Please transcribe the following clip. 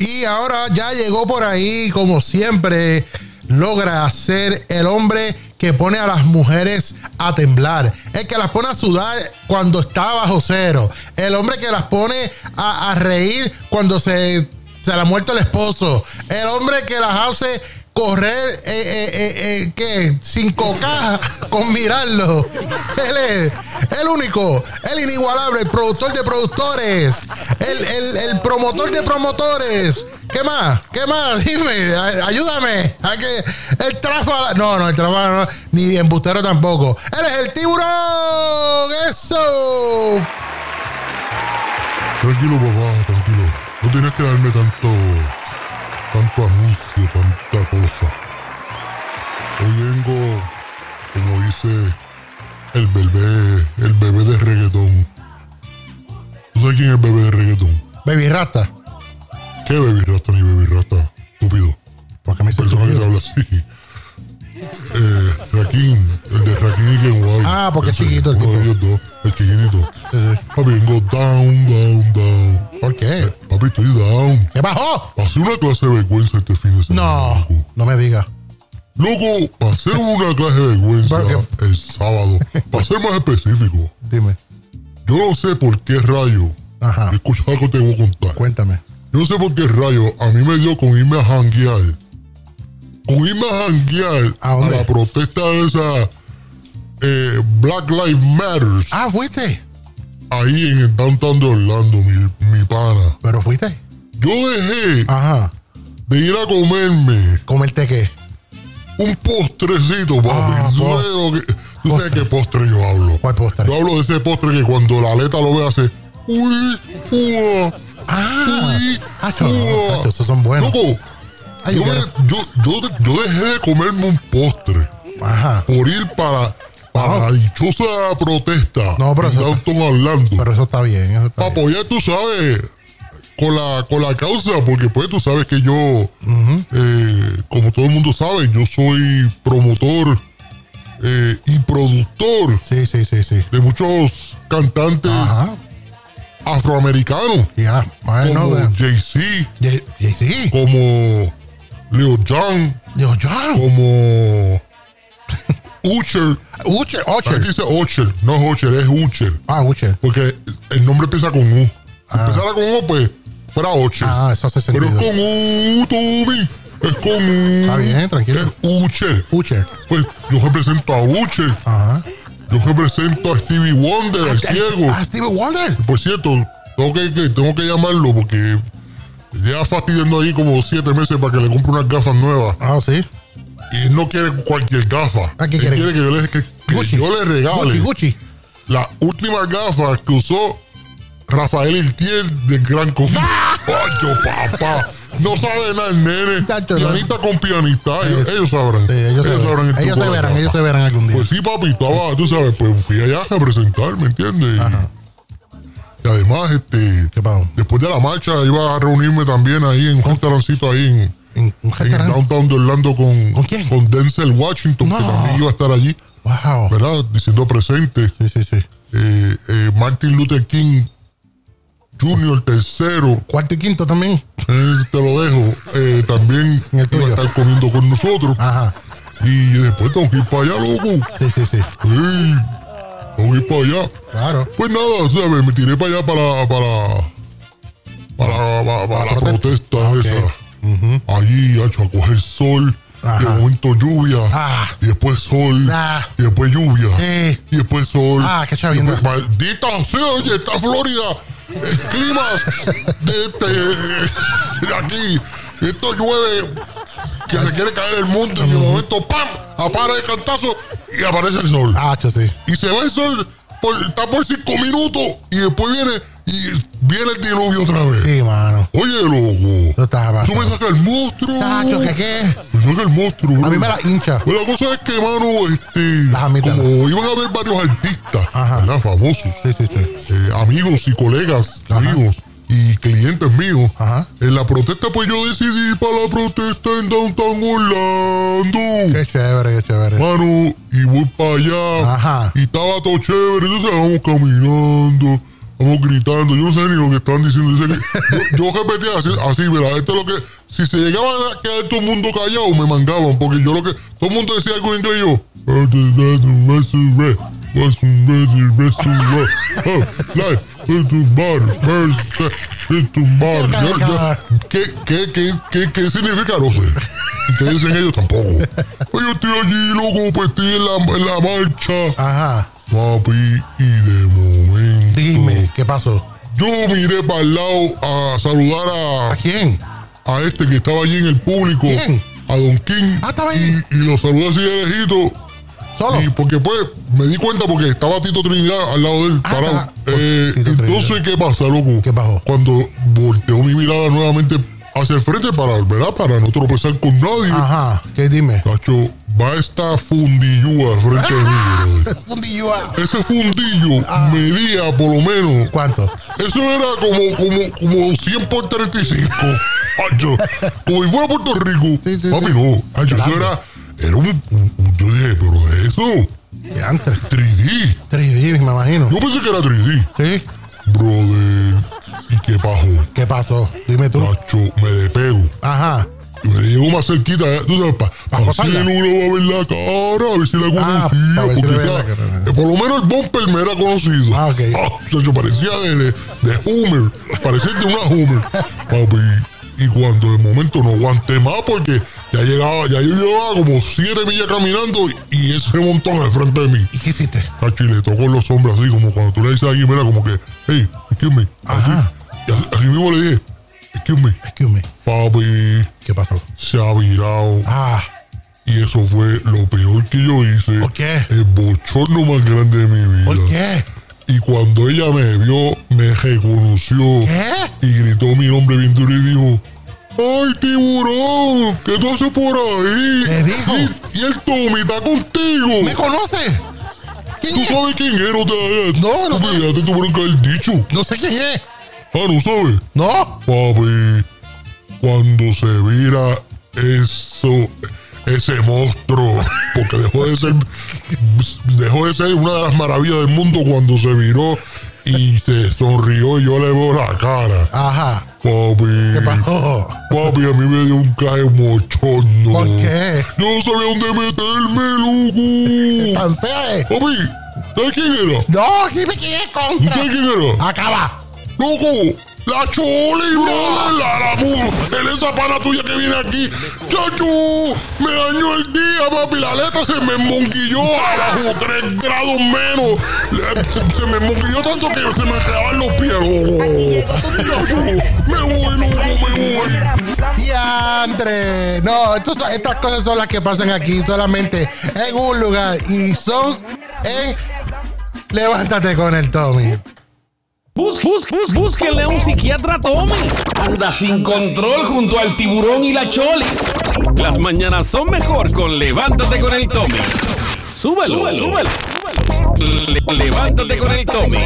Y ahora ya llegó por ahí, como siempre, logra ser el hombre que pone a las mujeres a temblar, el que las pone a sudar cuando está bajo cero, el hombre que las pone a, reír cuando se, se le ha muerto el esposo, el hombre que las hace correr, eh, eh, eh, eh, ¿qué? Sin coca con mirarlo. Él es el único, el inigualable, el productor de productores, el, el- el promotor de promotores. ¿Qué más? ¿Qué más? Dime, ayúdame. A que el tráfala. No, no, el tráfala no. Ni embustero tampoco. Él es el tiburón. Eso. Tranquilo, papá, tranquilo. No tienes que darme tanto. tanto anuncio, tanta cosa. Hoy vengo, como dice el bebé, el bebé de reggaetón. ¿Tú sabes quién es el bebé de reggaetón? Baby Rata. ¿Qué baby rata ni baby rata? Estúpido. ¿Por qué me Persona que te habla así. Eh, Rakim, el de Rakim y Ken Wild. Ah, porque es chiquito el de tipo. ellos dos, el chiquitito. Sí, sí. Papi, vengo down, down, down. ¿Por qué? Papi, estoy down. ¿Qué bajó? Pasé una clase de vergüenza este fin de semana. No, no me digas. Loco, pasé una clase de vergüenza ¿Por el sábado. Para ser más específico, Dime. yo no sé por qué rayo. Ajá. Escucha algo que te voy a contar. Cuéntame. Yo no sé por qué rayo a mí me dio con irme a janguear. Con irme a janguear ¿A la protesta de esa eh, Black Lives Matters Ah, fuiste. ahí en el downtown de Orlando, mi, mi pana. Pero fuiste. Yo dejé Ajá. De ir a comerme ¿Comerte qué? un postrecito, papi. Ah, ¿Tú, sabes lo que- tú sabes qué postre yo hablo? ¿Cuál postre? Yo hablo de ese postre que cuando la aleta lo ve hace. Uy, uah, Ah, uy, Hacho, uah". hacho, esos son buenos. Loco, Ay, yo, yo me- yo, yo, yo dejé de comerme un postre Ajá. por ir para, para la dichosa protesta No, pero en eso- Orlando. Pero eso está bien, eso está para bien. apoyar, tú sabes, con la, con la causa, porque pues tú sabes que yo, eh, como todo el mundo sabe, yo soy promotor eh, y productor Sí, sí, sí, sí. de muchos cantantes Ajá. afroamericanos. Bueno, como de- Jay-Z, sí. como Leo Young, Dios, John. como. Ucher, Aquí Ucher. dice Usher, no es Usher, es Usher. Ah, Ucher. Porque el nombre empieza con U. Si empezara con U, pues fuera Usher. Ah, eso hace Pero es sentido. con U, Tommy. Es con U. Está bien, tranquilo. Es Usher. Ucher. Pues yo represento a Usher. Ajá. Yo represento a Stevie Wonder, el ciego. Ah, Stevie Wonder. Por cierto, tengo que, que- tengo que llamarlo porque lleva fastidiando ahí como siete meses para que le compre unas gafas nuevas. Ah, sí. Y él no quiere cualquier gafa. Ah, ¿qué Él quiere? quiere que yo le, que- que Gucci. yo le regale Gucci, Gucci. las últimas gafas que usó Rafael Intier del Gran Común. ¡Pacho, papá! No sabe nada el nene. Tacho, no. pianista con pianista. Ellos, sabrán. Sí, ellos, sabrán el. Ellos se de verán, ellos se verán algún día. Pues sí, papi, estaba, tú sabes, pues fui allá a representar, ¿me entiendes? Y, y además, este, ¿Qué pasó? después de la marcha iba a reunirme también ahí en un restaurancito ahí en, ¿En un en downtown de Orlando con, ¿Con quién? con Denzel Washington, que también iba a estar allí, Wow. ¿verdad? Diciendo presente. Sí, sí, sí. Eh, eh, Martin Luther King Jr., tercero, Cuarto y quinto también. eh, te lo dejo, eh, también iba a estar comiendo con nosotros. Ajá. Y después tengo que ir para allá, loco. Sí, sí, sí. Ey, tengo que ir para allá. Claro. Pues nada, ¿sabes? Me tiré para allá para. para. para, para, para la protesta esa. Allí, hecho, a coger sol. Ajá. De momento lluvia. Ah. Y después sol. Ah. Y después lluvia. Eh. Y después sol. Ah, qué chavienda. Maldita sea, oye, está Florida. El clima de este. de aquí. Esto llueve. Que se quiere caer el mundo. Y de momento, ¡pam! Apara el cantazo y aparece el sol Ah, sí. y se va el sol, por, está por cinco minutos y después viene y viene el diluvio otra vez. Sí, mano. Oye, loco. Tú estás Tú me sacas el monstruo. Tacho, ¿qué qué? Me saca el monstruo. A bro. mí me la hincha. Pues la cosa es que, mano, este. Las amitas. Como iban a haber varios artistas, Ajá. ¿verdad? Famosos, Sí, sí, sí. eh, amigos y colegas Ajá. míos y clientes míos. Ajá. En la protesta, pues yo decidí para la protesta en Downtown Orlando. Qué chévere, qué chévere. Mano, y voy para allá. Ajá. Y estaba todo chévere. Entonces vamos caminando. Estamos gritando, yo no sé ni lo que estaban diciendo. Dice que- yo, yo repetía así, así, mira, esto es lo que. Si se llegaba a quedar todo el mundo callado, me mangaban, porque yo lo que. Todo el mundo decía algo en inglés yo. ¿Qué, qué, qué, qué, qué significa? No sé. ¿Y qué dicen ellos? Tampoco. Yo estoy allí, loco, pues estoy en la, en la marcha. Ajá. Papi, y de momento. Dime, ¿qué pasó? Yo miré para el lado a saludar ¿A quién? a, a este que estaba allí en el público. ¿Quién? A Don King. Ah, estaba ahí. y lo saludé así de lejito. Solo. Y porque pues me di cuenta porque estaba Tito Trinidad al lado de él, Ah, parado. estaba- Eh, entonces, ¿qué pasa, loco? ¿Qué pasó? Cuando volteó mi mirada nuevamente hacia el frente para, ¿verdad? Para no tropezar con nadie. Ajá. ¿Qué dime? Cacho, va esta fundillúa al frente de mí, brother. Fundillua. Ese fundillo Ah. medía por lo menos. ¿Cuánto? Eso era como, como, como 100 por 35. Acho, como si fuera Puerto Rico. Sí, sí, Papi, sí. no. Acho, eso era. Era un, un- un- Yo dije, pero eso. ¿Qué antes? 3D. 3D, me imagino. Yo pensé que era 3D. ¿Sí? Brother. ¿Y qué pasó? ¿Qué pasó? Dime tú. Cacho, me despego. Ajá. Y me llegó más cerquita, ¿eh? tú sabes, para Pa pa acosarla. uno va a ver la cara, a ver si la Ah, conocía, si porque está- la cara. eh, por lo menos el bumper me era conocido. Ah, ok. chacho, parecía de, de, de Homer, parecía de una Homer. Papi, y cuando de momento no aguanté más porque ya llegaba, ya yo llevaba como siete millas caminando y ese montón al frente de mí. ¿Y qué hiciste? Cacho, y le tocó los hombros así, como cuando tú le dices a alguien, mira, como que, hey, excuse me. Así, Ajá. y así, así mismo le dije, excuse me. Excuse me. Papi, ¿Qué pasó? se ha virado. Ah. Y eso fue lo peor que yo hice. ¿Por qué? El bochorno más grande de mi vida. ¿Por qué? Y cuando ella me vio, me reconoció. ¿Qué? Y gritó mi nombre bien duro y dijo: ¡Ay, tiburón! ¿Qué tú haces por ahí? ¿Qué dijo? Y, y el Tommy está contigo. ¿Me conoce? ¿Quién ¿Tú es? sabes quién era? No, te, No, no te, que haber dicho. No sé quién es. Ah, ¿no sabes? ¿No? Papi, cuando se vira eso, ese monstruo, porque dejó de ser, dejó de ser una de las maravillas del mundo cuando se viró y se sonrió y yo le veo la cara. Ajá. Papi, ¿Qué pasó? papi, a mí me dio un cae mochono. ¿Por qué? Yo no sabía dónde meterme, loco. ¿Tan fea es? Papi, ¿sabes quién era? No, dime quién es ¿Tú contra. sabes quién era? Acaba. ¡Loco! ¡La Choli, brother! ¡La, la mu- el esa pana tuya que viene aquí! ¡Chacho! ¡Me dañó el día, papi! La letra se me monguilló abajo tres grados menos. Se, se me monguilló tanto que se me quedaban los pies. ¡Oh! ¡Chacho! ¡Me voy, loco! ¡Me voy! Diantre. No, estas cosas son las que pasan aquí solamente en un lugar y son en Levántate con el Tommy. Bus, bus, bus, búsquenle a un psiquiatra Tommy. Anda sin control junto al tiburón y la choli. Las mañanas son mejor con Levántate con el Tommy. Súbelo, súbelo. Le- levántate con el Tommy.